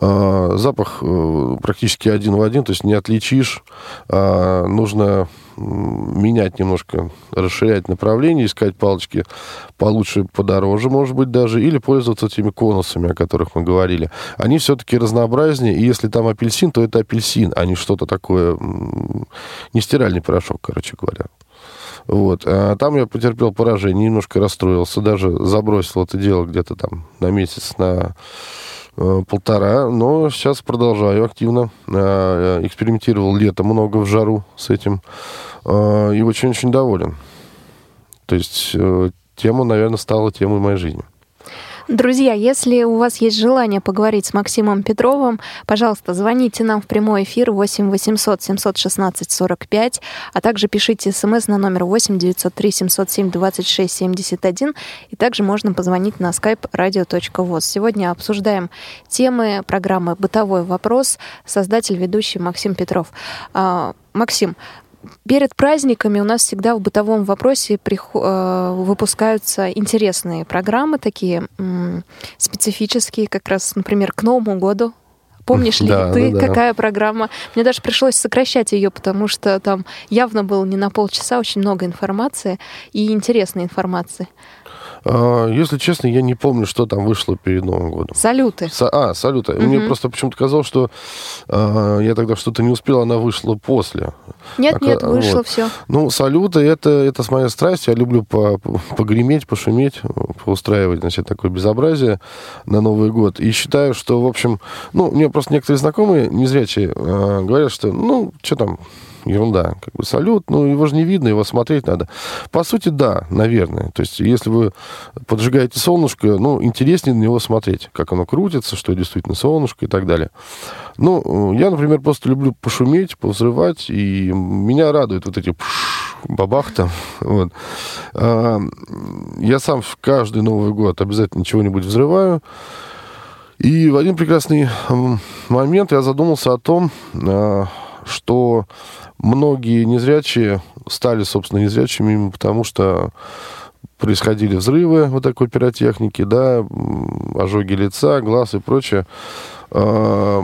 э, запах э, практически один в один, то есть не отличишь. Э, нужно менять немножко, расширять направление, искать палочки получше, подороже, может быть, даже, или пользоваться этими конусами, о которых мы говорили. Они все-таки разнообразнее, и если там апельсин, то это апельсин, а не что-то такое, не стиральный порошок, короче говоря. Вот. А там я потерпел поражение, немножко расстроился, даже забросил это дело где-то там на месяц, на э, полтора, но сейчас продолжаю активно. Э, экспериментировал лето много в жару с этим э, и очень-очень доволен. То есть э, тема, наверное, стала темой моей жизни. Друзья, если у вас есть желание поговорить с Максимом Петровым, пожалуйста, звоните нам в прямой эфир 8 800 716 45, а также пишите смс на номер 8 903 707 26 71, и также можно позвонить на skype radio.voz. Сегодня обсуждаем темы программы «Бытовой вопрос», создатель, ведущий Максим Петров. А, Максим, перед праздниками у нас всегда в бытовом вопросе э, выпускаются интересные программы, такие специфические, как раз, например, к Новому году. Помнишь ли да, ты, да, да. какая программа? Мне даже пришлось сокращать ее, потому что там явно было не на полчаса очень много информации и интересной информации. А, если честно, я не помню, что там вышло перед Новым годом. Салюты. Са- а, салюты. Угу. Мне просто почему-то казалось, что э, я тогда что-то не успел, она вышла после. Нет, а, нет, вышло вот. все. Ну, салюты это, это с моей страсть. Я люблю по, погреметь, пошуметь, поустраивать, значит, такое безобразие на Новый год. И считаю, что, в общем, ну, мне просто некоторые знакомые незрячие э, говорят, что, ну, что там, ерунда. Как бы салют, ну, его же не видно, его смотреть надо. По сути, да, наверное. То есть, если вы поджигаете солнышко, ну, интереснее на него смотреть, как оно крутится, что действительно солнышко и так далее. Ну, я, например, просто люблю пошуметь, повзрывать, и меня радуют вот эти бабах там. Вот. А, я сам в каждый Новый год обязательно чего-нибудь взрываю. И в один прекрасный момент я задумался о том, а, что многие незрячие стали, собственно, незрячими потому, что происходили взрывы вот такой пиротехники, да, ожоги лица, глаз и прочее. А,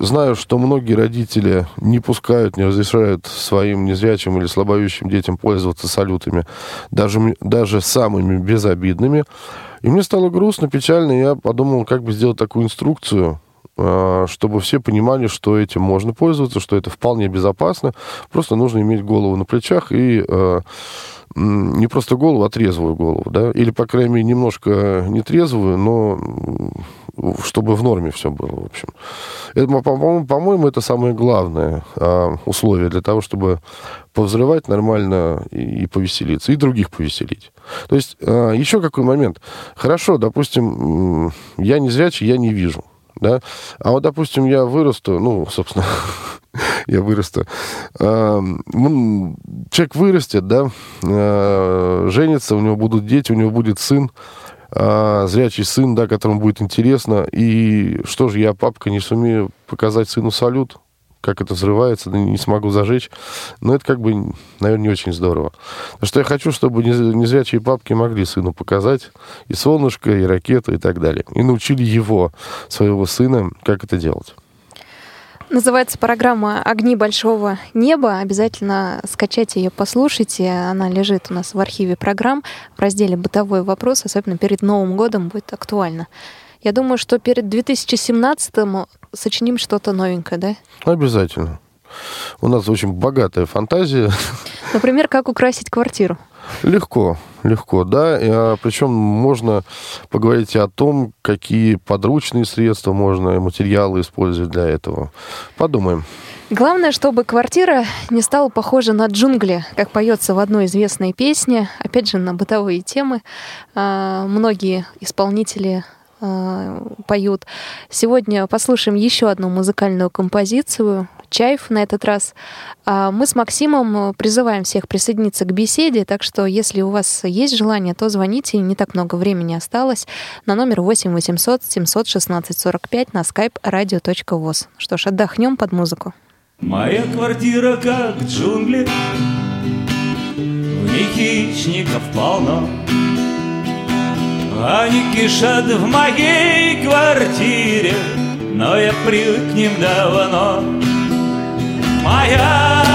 знаю, что многие родители не пускают, не разрешают своим незрячим или слабовидящим детям пользоваться салютами, даже, даже самыми безобидными. И мне стало грустно, печально, я подумал, как бы сделать такую инструкцию, чтобы все понимали, что этим можно пользоваться, что это вполне безопасно. Просто нужно иметь голову на плечах и а, не просто голову, а трезвую голову, да, или, по крайней мере, немножко нетрезвую, но чтобы в норме все было, в общем. Это, по-моему, по-моему, это самое главное а, условие для того, чтобы повзрывать нормально и, и повеселиться, и других повеселить. То есть, еще какой момент. Хорошо, допустим, я не зрячий, я не вижу да. А вот, допустим, я вырасту, ну, собственно, я вырасту. Человек вырастет, да, а, женится, у него будут дети, у него будет сын, а, зрячий сын, да, которому будет интересно. И что же, я, папка, не сумею показать сыну салют? Как это взрывается, не смогу зажечь. Но это как бы, наверное, не очень здорово. Потому что я хочу, чтобы незрячие папки могли сыну показать и солнышко, и ракету, и так далее. И научили его, своего сына, как это делать. Называется программа «Огни большого неба». Обязательно скачайте ее, послушайте. Она лежит у нас в архиве программ в разделе «Бытовой вопрос». Особенно перед Новым годом будет актуально. Я думаю, что перед 2017-м сочиним что-то новенькое, да? Обязательно. У нас очень богатая фантазия. Например, как украсить квартиру? Легко, легко, да. А, причем можно поговорить о том, какие подручные средства можно, материалы использовать для этого. Подумаем. Главное, чтобы квартира не стала похожа на джунгли, как поется в одной известной песне. Опять же, на бытовые темы. А, многие исполнители э, поют. Сегодня послушаем еще одну музыкальную композицию Чаев на этот раз. А мы с Максимом призываем всех присоединиться к беседе, так что если у вас есть желание, то звоните, не так много времени осталось, на номер 8 800 716 45 на skype radio.voz. Что ж, отдохнем под музыку. Моя квартира как джунгли, в ней хищников полно, Они кишат в моей квартире, но я привык к ним давно. Моя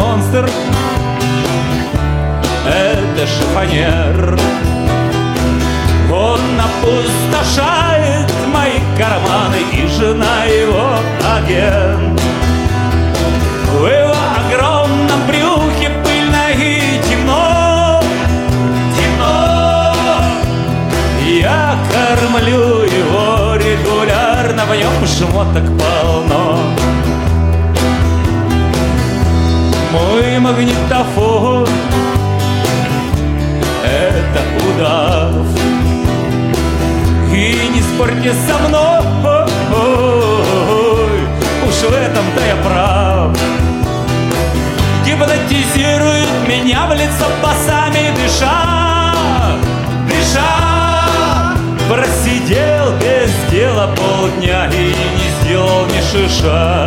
монстр. Это шифонер Он опустошает мои карманы И жена его агент. В его огромном брюхе пыльно и темно. Темно. Я кормлю его регулярно В нем шмоток полно мой магнитофон. Это удав. И не спорьте со мной. Уж в этом-то я прав. Гипнотизирует меня в лицо басами дыша Дыша. Просидел без дела полдня И не сделал ни шиша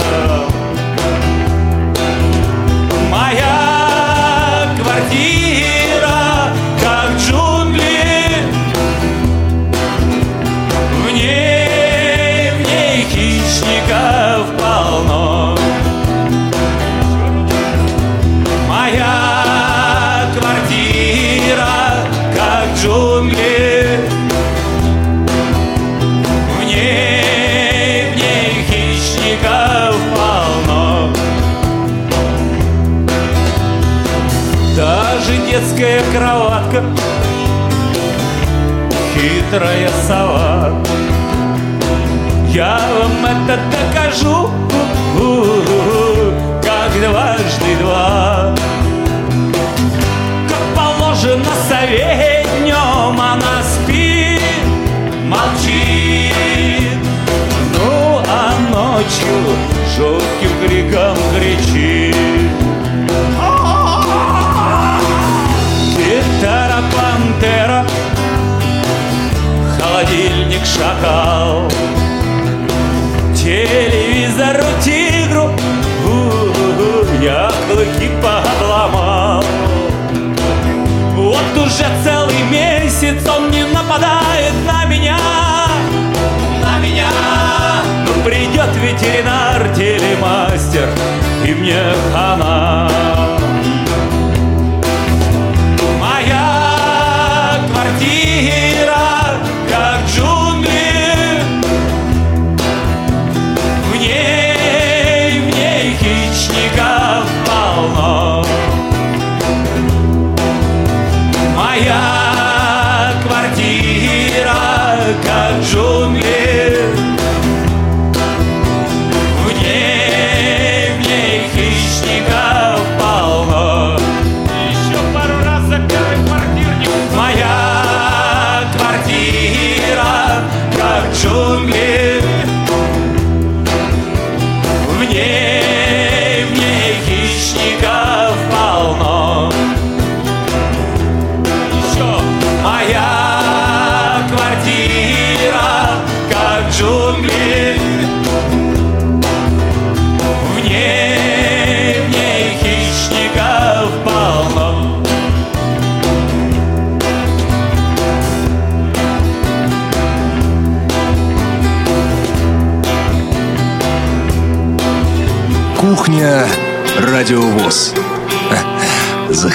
Хитрая сова. Я вам это докажу Как дважды два. Как положено сове днем Она спит, молчит. Ну а ночью жутким криком кричит клыки пообломал. Вот уже целый месяц он не нападает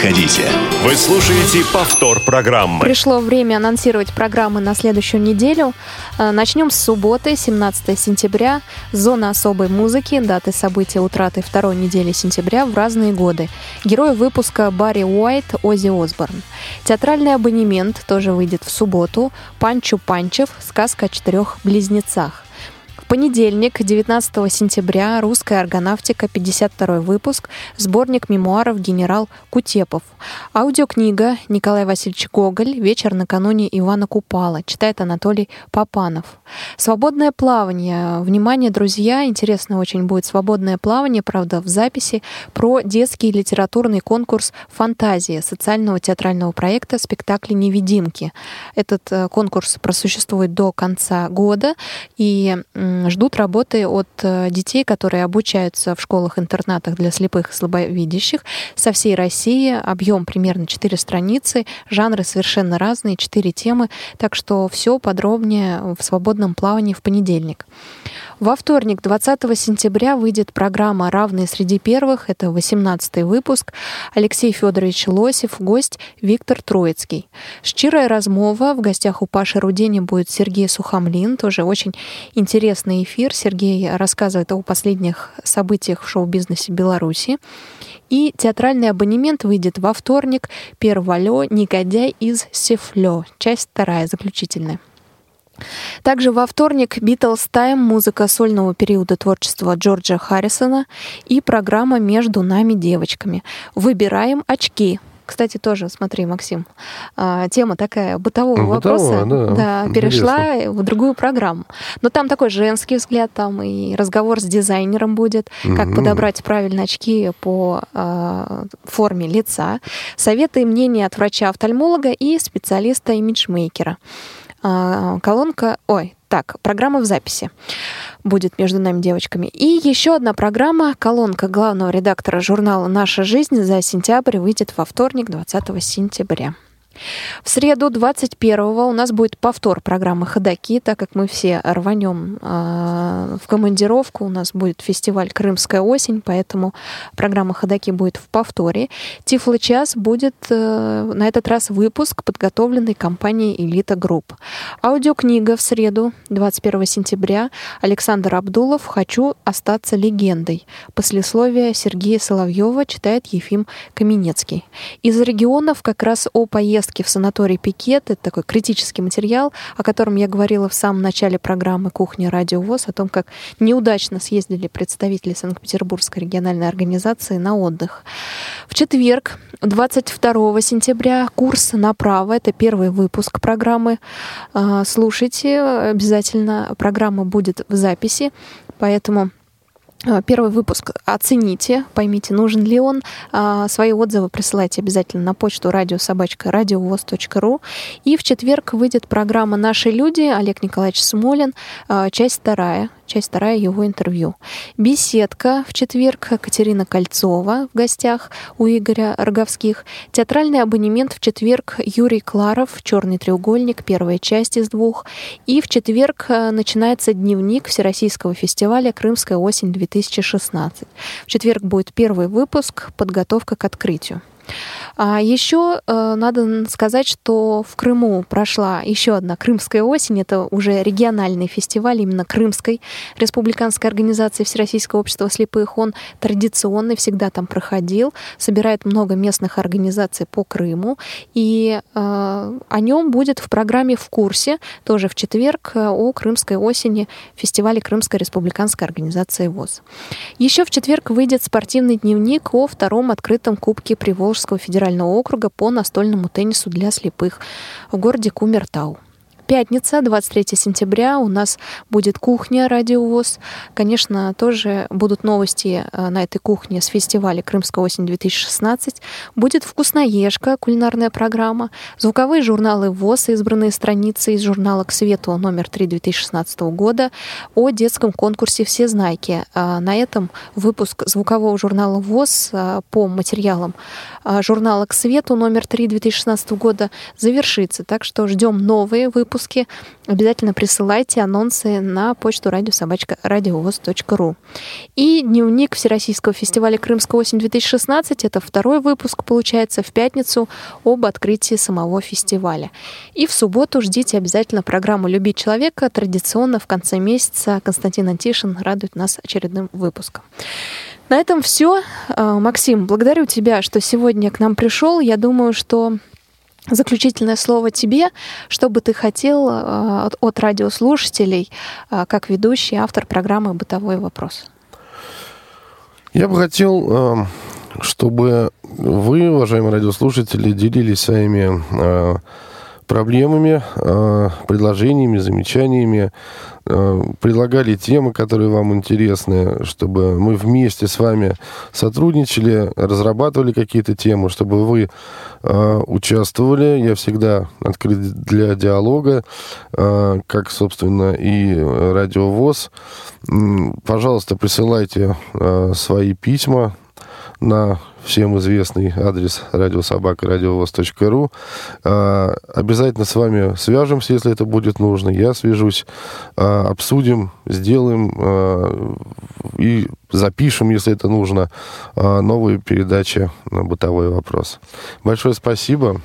Заходите. Вы слушаете повтор программы. Пришло время анонсировать программы на следующую неделю. Э, Начнем с субботы, 17 сентября. Зона особой музыки. Даты события утраты второй недели сентября в разные годы. Герой выпуска Барри Уайт, Оззи Осборн. Театральный абонемент тоже выйдет в субботу. Панчу Панчев. Сказка о четырех близнецах. Понедельник, 19 сентября, «Русская аргонавтика», 52 выпуск, сборник мемуаров «Генерал Кутепов». Аудиокнига Николай Васильевич Гоголь «Вечер накануне Ивана Купала», читает Анатолий Попанов. Свободное плавание. Внимание, друзья, интересно очень будет свободное плавание, правда, в записи, про детский литературный конкурс «Фантазия» социального театрального проекта «Спектакли невидимки». Этот э, конкурс просуществует до конца года, и ждут работы от э, детей, которые обучаются в школах-интернатах для слепых и слабовидящих со всей России. Объем примерно 4 страницы, жанры совершенно разные, 4 темы. Так что все подробнее в свободном плавании в понедельник. Во вторник, 20 сентября, выйдет программа «Равные среди первых». Это 18 выпуск. Алексей Федорович Лосев, гость Виктор Троицкий. Щирая размова. В гостях у Паши Рудени будет Сергей Сухомлин. Тоже очень интересный эфир. Сергей рассказывает о последних событиях в шоу-бизнесе Беларуси. И театральный абонемент выйдет во вторник. Перволё «Негодяй из Сефлё». Часть вторая, заключительная. Также во вторник Beatles Time, музыка сольного периода творчества Джорджа Харрисона и программа «Между нами девочками». Выбираем очки. Кстати, тоже, смотри, Максим, а, тема такая бытового Бытового, вопроса да, да, перешла в другую программу. Но там такой женский взгляд, там и разговор с дизайнером будет, угу. как подобрать правильно очки по э, форме лица, советы и мнения от врача-офтальмолога и специалиста-имиджмейкера. А, колонка, ой, так, программа в записи будет между нами девочками. И еще одна программа, колонка главного редактора журнала «Наша жизнь» за сентябрь выйдет во вторник, 20 сентября. В среду 21-го у нас будет повтор программы «Ходоки», так как мы все рванем э, в командировку. У нас будет фестиваль «Крымская осень», поэтому программа «Ходоки» будет в повторе. Тифло-час будет э, на этот раз выпуск, подготовленный компанией «Элита Групп». Аудиокнига в среду 21 сентября. Александр Абдулов «Хочу остаться легендой». Послесловие Сергея Соловьева читает Ефим Каменецкий. Из регионов как раз о поездке поездки в санаторий Пикет. Это такой критический материал, о котором я говорила в самом начале программы «Кухня Радио ВОЗ», о том, как неудачно съездили представители Санкт-Петербургской региональной организации на отдых. В четверг, 22 сентября, курс «Направо». Это первый выпуск программы. А, слушайте обязательно. Программа будет в записи, поэтому первый выпуск оцените, поймите, нужен ли он. А, свои отзывы присылайте обязательно на почту радиособачка радиовоз.ру. И в четверг выйдет программа «Наши люди» Олег Николаевич Смолин, а, часть вторая часть вторая его интервью. Беседка в четверг Катерина Кольцова в гостях у Игоря Роговских. Театральный абонемент в четверг Юрий Кларов, «Черный треугольник», первая часть из двух. И в четверг начинается дневник Всероссийского фестиваля «Крымская осень-2016». В четверг будет первый выпуск «Подготовка к открытию». А еще э, надо сказать, что в Крыму прошла еще одна Крымская осень. Это уже региональный фестиваль именно Крымской республиканской организации Всероссийского общества слепых. Он традиционный, всегда там проходил, собирает много местных организаций по Крыму. И э, о нем будет в программе «В курсе» тоже в четверг э, о Крымской осени фестивале Крымской республиканской организации ВОЗ. Еще в четверг выйдет спортивный дневник о втором открытом Кубке Приволжского федерального округа по настольному теннису для слепых в городе Кумертау. Пятница, 23 сентября, у нас будет кухня радиовоз. Конечно, тоже будут новости э, на этой кухне с фестиваля «Крымская осень-2016». Будет вкусноежка, кулинарная программа, звуковые журналы ВОЗ, избранные страницы из журнала «К свету» номер 3 2016 года о детском конкурсе «Все знайки». А на этом выпуск звукового журнала ВОЗ э, по материалам э, журнала «К свету» номер 3 2016 года завершится. Так что ждем новые выпуски выпуске. Обязательно присылайте анонсы на почту радиособачка радиовоз.ру. И дневник Всероссийского фестиваля «Крымская осень-2016» — это второй выпуск, получается, в пятницу об открытии самого фестиваля. И в субботу ждите обязательно программу «Любить человека». Традиционно в конце месяца Константин Антишин радует нас очередным выпуском. На этом все. А, Максим, благодарю тебя, что сегодня к нам пришел. Я думаю, что заключительное слово тебе, что бы ты хотел от, от радиослушателей, как ведущий, автор программы «Бытовой вопрос». Я бы хотел, чтобы вы, уважаемые радиослушатели, делились своими проблемами, э, предложениями, замечаниями, э, предлагали темы, которые вам интересны, чтобы мы вместе с вами сотрудничали, разрабатывали какие-то темы, чтобы вы э, участвовали. Я всегда открыт для диалога, как, собственно, и радиовоз. Пожалуйста, присылайте свои письма на всем известный адрес радиособака радиовоз.ру. А, обязательно с вами свяжемся, если это будет нужно. Я свяжусь, а, обсудим, сделаем а, и запишем, если это нужно, новые передачи бытовой вопрос. Большое спасибо.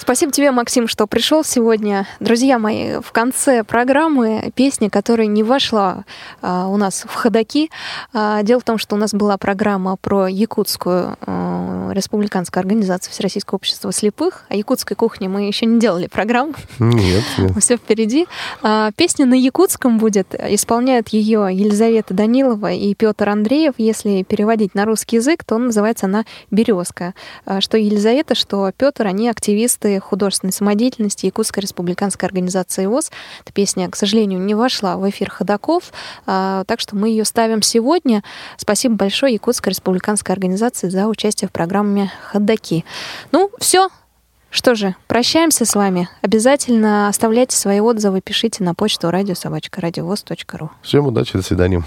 Спасибо тебе, Максим, что пришел сегодня. Друзья мои, в конце программы песня, которая не вошла а, у нас в ходаки. А, дело в том, что у нас была программа про якутскую а, республиканскую организацию Всероссийского общества слепых. О якутской кухне мы еще не делали программу. Нет, нет. Все впереди. А, песня на якутском будет. Исполняют ее Елизавета Данилова и Петр Андреев. Если переводить на русский язык, то называется она «Березка». А, что Елизавета, что Петр, они активисты артисты художественной самодеятельности Якутской республиканской организации ВОЗ. Эта песня, к сожалению, не вошла в эфир ходаков, а, так что мы ее ставим сегодня. Спасибо большое Якутской республиканской организации за участие в программе «Ходаки». Ну, все, что же, прощаемся с вами. Обязательно оставляйте свои отзывы, пишите на почту радиособачка.радиовоз.ру. Всем удачи, до свидания.